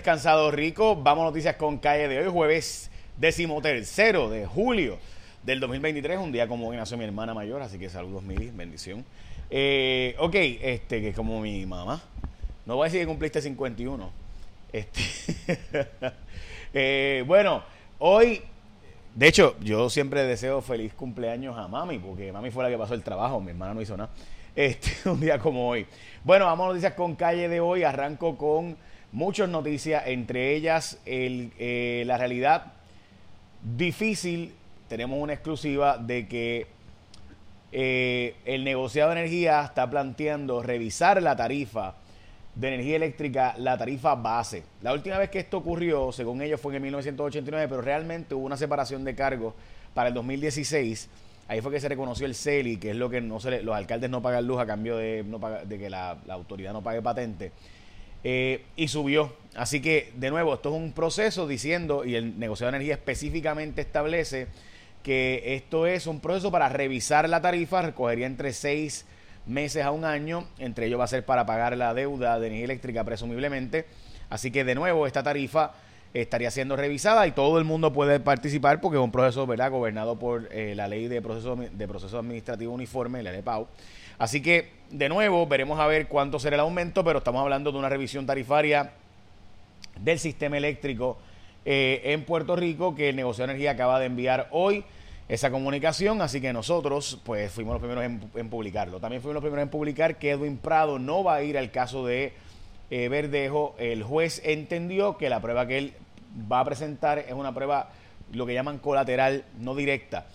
Descansado rico, vamos noticias con calle de hoy, jueves decimotercero de julio del 2023, un día como hoy nació mi hermana mayor, así que saludos Mili, bendición. Eh, ok, este, que es como mi mamá, no voy a decir que cumpliste 51. Este, eh, bueno, hoy, de hecho, yo siempre deseo feliz cumpleaños a mami, porque mami fue la que pasó el trabajo, mi hermana no hizo nada. Este, un día como hoy. Bueno, vamos noticias con calle de hoy, arranco con muchas noticias, entre ellas el, eh, la realidad difícil. Tenemos una exclusiva de que eh, el negociado de energía está planteando revisar la tarifa de energía eléctrica, la tarifa base. La última vez que esto ocurrió, según ellos, fue en 1989, pero realmente hubo una separación de cargos para el 2016. Ahí fue que se reconoció el CELI, que es lo que no se los alcaldes no pagan luz a cambio de, que la autoridad no pague patente. Eh, y subió. Así que, de nuevo, esto es un proceso diciendo, y el negociado de energía específicamente establece que esto es un proceso para revisar la tarifa, recogería entre seis meses a un año, entre ellos va a ser para pagar la deuda de energía eléctrica presumiblemente. Así que, de nuevo, esta tarifa estaría siendo revisada y todo el mundo puede participar porque es un proceso ¿verdad? gobernado por eh, la ley de proceso, de proceso administrativo uniforme, la LPAU. Así que, de nuevo, veremos a ver cuánto será el aumento, pero estamos hablando de una revisión tarifaria del sistema eléctrico eh, en Puerto Rico que el negocio de energía acaba de enviar hoy esa comunicación, así que nosotros pues fuimos los primeros en, publicarlo. También fuimos los primeros en publicar que Edwin Prado no va a ir al caso de eh, Verdejo. El juez entendió que la prueba que él va a presentar es una prueba, lo que llaman colateral, no directa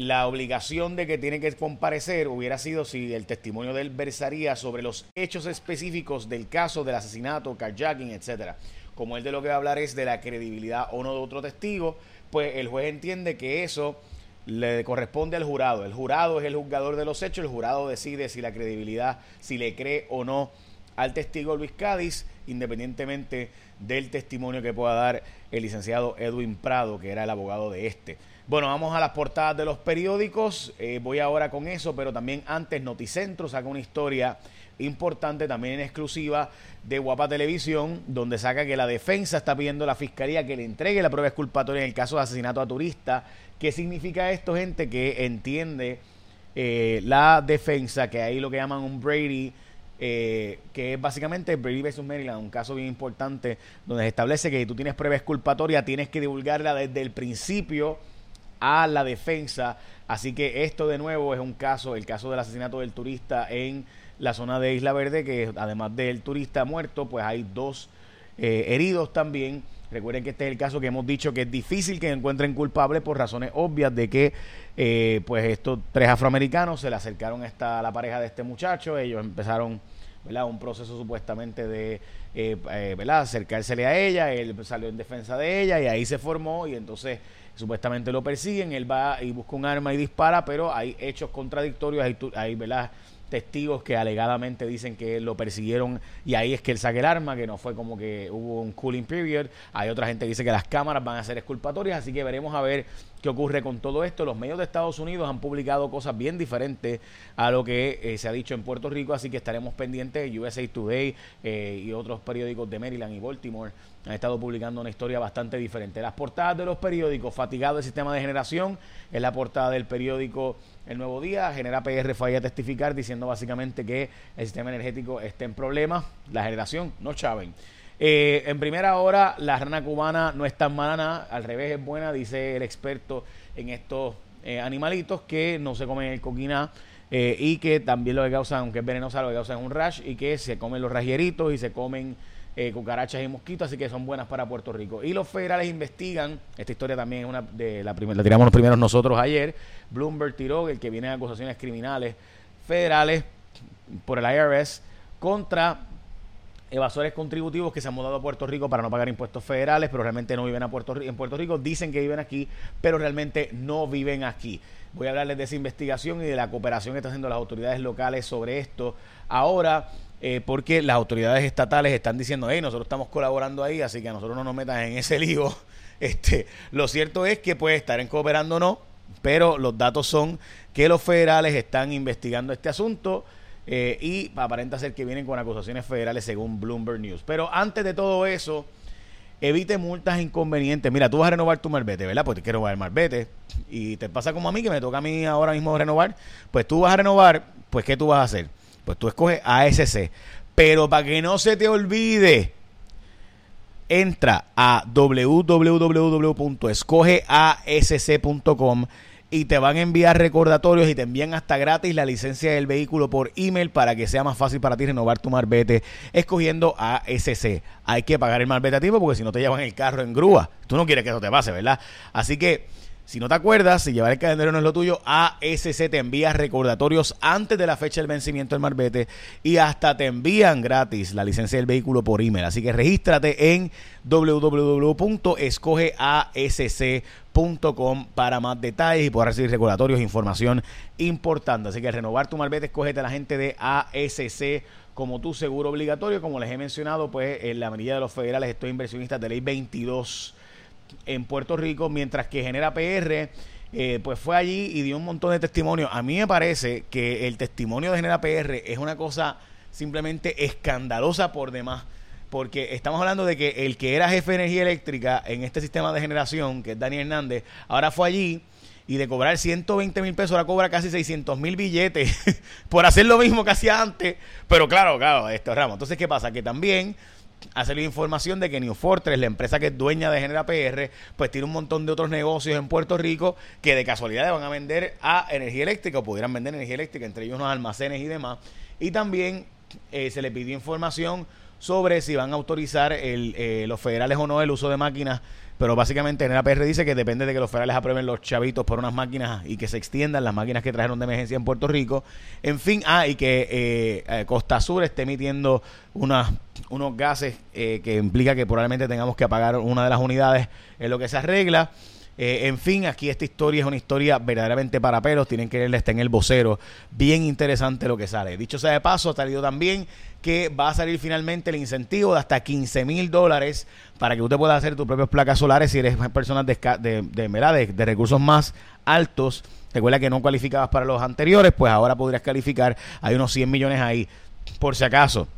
la obligación de que tiene que comparecer hubiera sido si el testimonio de él versaría sobre los hechos específicos del caso del asesinato, carjacking, etcétera. Como él de lo que va a hablar es de la credibilidad o no de otro testigo, pues el juez entiende que eso le corresponde al jurado. El jurado es el juzgador de los hechos, el jurado decide si la credibilidad, si le cree o no al testigo Luis Cádiz, independientemente del testimonio que pueda dar el licenciado Edwin Prado, que era el abogado de este. Bueno, vamos a las portadas de los periódicos. Eh, voy ahora con eso, pero también antes Noticentro saca una historia importante, también en exclusiva, de Guapa Televisión, donde saca que la defensa está pidiendo a la fiscalía que le entregue la prueba exculpatoria en el caso de asesinato a turista. ¿Qué significa esto, gente? Que entiende eh, la defensa, que ahí lo que llaman un Brady. Eh, que es básicamente Brady vs. Maryland, un caso bien importante donde se establece que si tú tienes prueba exculpatoria, tienes que divulgarla desde el principio a la defensa. Así que esto de nuevo es un caso, el caso del asesinato del turista en la zona de Isla Verde, que además del turista muerto, pues hay dos eh, heridos también. Recuerden que este es el caso que hemos dicho que es difícil que encuentren culpable por razones obvias de que eh, pues estos tres afroamericanos se le acercaron a, la pareja de este muchacho, ellos empezaron ¿verdad? un proceso supuestamente de eh, eh acercársele a ella, él salió en defensa de ella y ahí se formó y entonces supuestamente lo persiguen, él va y busca un arma y dispara, pero hay hechos contradictorios, hay, hay ¿verdad? Testigos que alegadamente dicen que lo persiguieron y ahí es que él saque el arma, que no fue como que hubo un cooling period. Hay otra gente que dice que las cámaras van a ser exculpatorias, así que veremos a ver qué ocurre con todo esto. Los medios de Estados Unidos han publicado cosas bien diferentes a lo que eh, se ha dicho en Puerto Rico, así que estaremos pendientes. USA Today eh, y otros periódicos de Maryland y Baltimore han estado publicando una historia bastante diferente. Las portadas de los periódicos, fatigado el sistema de generación, es la portada del periódico El Nuevo Día, genera PR falla a testificar diciendo básicamente que el sistema energético está en problemas, la generación no chaven. Eh, en primera hora, la rana cubana no es tan mala nada, al revés es buena, dice el experto en estos eh, animalitos que no se comen el coquina eh, y que también lo que causan, aunque es venenosa, lo que causan es un rash y que se comen los rajieritos y se comen cucarachas y mosquitos, así que son buenas para Puerto Rico. Y los federales investigan, esta historia también es una de la primera, la tiramos los primeros nosotros ayer, Bloomberg tiró el que viene de acusaciones criminales federales por el IRS contra evasores contributivos que se han mudado a Puerto Rico para no pagar impuestos federales, pero realmente no viven en Puerto Rico. Dicen que viven aquí, pero realmente no viven aquí. Voy a hablarles de esa investigación y de la cooperación que están haciendo las autoridades locales sobre esto. Ahora, eh, porque las autoridades estatales están diciendo, hey, nosotros estamos colaborando ahí, así que a nosotros no nos metan en ese lío. Este, lo cierto es que puede estar en cooperando o no, pero los datos son que los federales están investigando este asunto eh, y aparenta ser que vienen con acusaciones federales según Bloomberg News. Pero antes de todo eso, evite multas inconvenientes. Mira, tú vas a renovar tu marbete, ¿verdad? Pues te quiero renovar el y te pasa como a mí, que me toca a mí ahora mismo renovar. Pues tú vas a renovar, pues ¿qué tú vas a hacer? Pues tú escoges ASC. Pero para que no se te olvide, entra a www.escogeasc.com y te van a enviar recordatorios y te envían hasta gratis la licencia del vehículo por email para que sea más fácil para ti renovar tu marbete escogiendo ASC. Hay que pagar el marbete a tiempo porque si no te llevan el carro en grúa. Tú no quieres que eso te pase, ¿verdad? Así que si no te acuerdas, si llevar el calendario no es lo tuyo, ASC te envía recordatorios antes de la fecha del vencimiento del marbete y hasta te envían gratis la licencia del vehículo por email. Así que regístrate en www.escogeasc.com para más detalles y poder recibir recordatorios e información importante. Así que renovar tu marbete, escógete a la gente de ASC como tu seguro obligatorio. Como les he mencionado, pues en la medida de los federales estoy inversionista de ley 22 en Puerto Rico, mientras que Genera PR eh, pues fue allí y dio un montón de testimonios. A mí me parece que el testimonio de Genera PR es una cosa simplemente escandalosa por demás. Porque estamos hablando de que el que era jefe de energía eléctrica en este sistema de generación, que es Daniel Hernández, ahora fue allí y de cobrar 120 mil pesos, ahora cobra casi 600 mil billetes por hacer lo mismo que hacía antes. Pero claro, claro, esto Ramos. Entonces, ¿qué pasa? Que también ha salido información de que New Fortress, la empresa que es dueña de Genera PR, pues tiene un montón de otros negocios en Puerto Rico que de casualidad van a vender a energía eléctrica o pudieran vender energía eléctrica, entre ellos unos almacenes y demás. Y también eh, se le pidió información sobre si van a autorizar el, eh, los federales o no el uso de máquinas pero básicamente en PR dice que depende de que los federales aprueben los chavitos por unas máquinas y que se extiendan las máquinas que trajeron de emergencia en Puerto Rico. En fin, ah, y que eh, eh, Costa Sur esté emitiendo unos gases eh, que implica que probablemente tengamos que apagar una de las unidades en lo que se arregla. Eh, en fin, aquí esta historia es una historia verdaderamente para pelos. Tienen que leerla, está en el vocero. Bien interesante lo que sale. Dicho sea de paso, ha salido también que va a salir finalmente el incentivo de hasta 15 mil dólares para que usted pueda hacer tus propias placas solares si eres personas de, de, de, de recursos más altos. Recuerda que no cualificabas para los anteriores, pues ahora podrías calificar. Hay unos 100 millones ahí, por si acaso.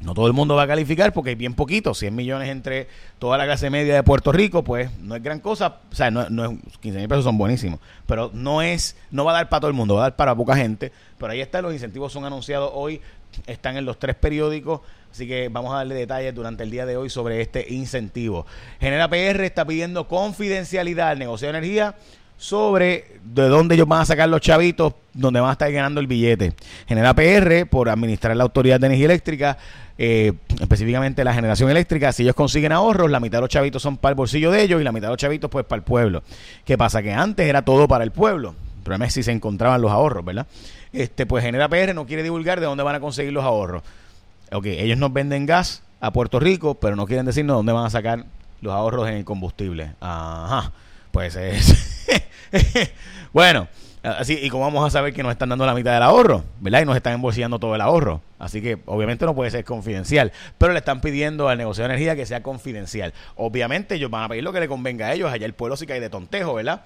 No todo el mundo va a calificar porque hay bien poquito, 100 millones entre toda la clase media de Puerto Rico, pues no es gran cosa, o sea, no, no es, 15 mil pesos son buenísimos, pero no es, no va a dar para todo el mundo, va a dar para poca gente, pero ahí está, los incentivos son anunciados hoy, están en los tres periódicos, así que vamos a darle detalles durante el día de hoy sobre este incentivo. Genera PR está pidiendo confidencialidad al negocio de energía sobre de dónde ellos van a sacar los chavitos, donde van a estar ganando el billete. Genera PR por administrar la Autoridad de Energía Eléctrica, eh, específicamente la generación eléctrica. Si ellos consiguen ahorros, la mitad de los chavitos son para el bolsillo de ellos y la mitad de los chavitos pues para el pueblo. ¿Qué pasa? Que antes era todo para el pueblo. El problema es si se encontraban los ahorros, ¿verdad? Este, pues Genera PR no quiere divulgar de dónde van a conseguir los ahorros. Ok, ellos nos venden gas a Puerto Rico, pero no quieren decirnos dónde van a sacar los ahorros en el combustible. Ajá, pues es... bueno, así, ¿y cómo vamos a saber que nos están dando la mitad del ahorro? ¿Verdad? Y nos están embolsillando todo el ahorro. Así que obviamente no puede ser confidencial. Pero le están pidiendo al negocio de energía que sea confidencial. Obviamente ellos van a pedir lo que le convenga a ellos. Allá el pueblo sí cae de tontejo, ¿verdad?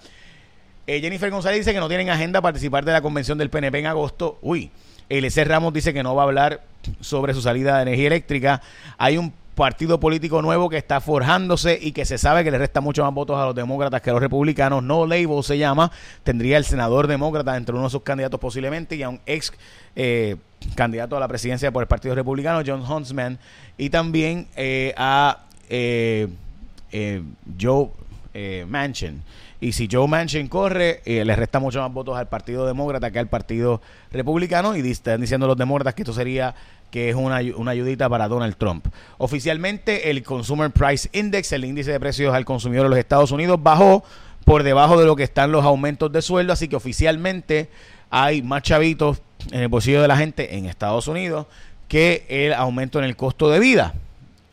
Eh, Jennifer González dice que no tienen agenda participar de la convención del PNP en agosto. Uy, LC Ramos dice que no va a hablar sobre su salida de energía eléctrica. Hay un partido político nuevo que está forjándose y que se sabe que le resta mucho más votos a los demócratas que a los republicanos. No Label se llama. Tendría el senador demócrata entre uno de sus candidatos posiblemente y a un ex eh, candidato a la presidencia por el Partido Republicano, John Huntsman, y también eh, a eh, Joe Manchin. Y si Joe Manchin corre, le resta mucho más votos al Partido Demócrata que al Partido Republicano. Y están diciendo los demócratas que esto sería que es una, una ayudita para Donald Trump. Oficialmente, el Consumer Price Index, el índice de precios al consumidor de los Estados Unidos, bajó por debajo de lo que están los aumentos de sueldo, así que oficialmente hay más chavitos en el bolsillo de la gente en Estados Unidos que el aumento en el costo de vida.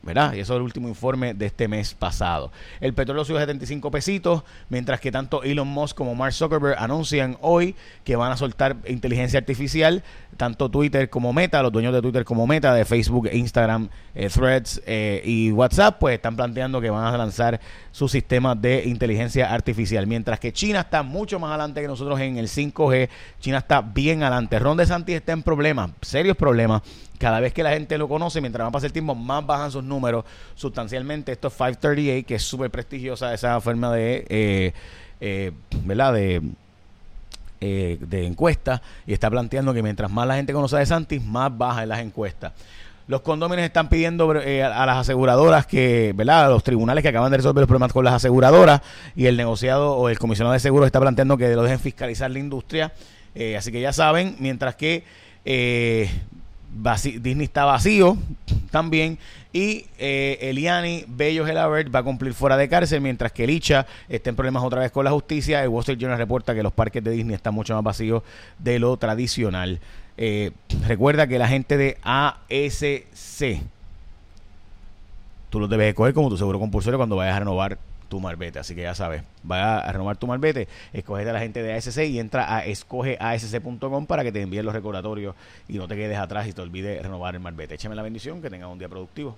¿Verdad? Y eso es el último informe de este mes pasado. El petróleo subió a 75 pesitos, mientras que tanto Elon Musk como Mark Zuckerberg anuncian hoy que van a soltar inteligencia artificial, tanto Twitter como Meta, los dueños de Twitter como Meta, de Facebook, Instagram, eh, Threads eh, y WhatsApp, pues están planteando que van a lanzar su sistema de inteligencia artificial. Mientras que China está mucho más adelante que nosotros en el 5G, China está bien adelante. Ron DeSantis está en problemas, serios problemas cada vez que la gente lo conoce, mientras más pasa el tiempo, más bajan sus números sustancialmente. Esto es 538, que es súper prestigiosa esa forma de, eh, eh, ¿verdad? De, eh, de encuesta y está planteando que mientras más la gente conoce De Santis, más baja en las encuestas. Los condóminos están pidiendo eh, a, las aseguradoras que, ¿verdad? A los tribunales que acaban de resolver los problemas con las aseguradoras y el negociado o el comisionado de seguros está planteando que lo dejen fiscalizar la industria. Así que ya saben, mientras que Disney está vacío también y eh, Eliani Bello Gelabert va a cumplir fuera de cárcel mientras que Licha está en problemas otra vez con la justicia. El Wall Street Journal reporta que los parques de Disney están mucho más vacíos de lo tradicional. Eh, recuerda que la gente de ASC tú los debes escoger como tu seguro compulsorio cuando vayas a renovar tu marbete. Así que ya sabes, vaya a renovar tu marbete, escoge a la gente de ASC y entra a escogeasc.com para que te envíen los recordatorios y no te quedes atrás y te olvides renovar el marbete. Échame la bendición, que tengas un día productivo.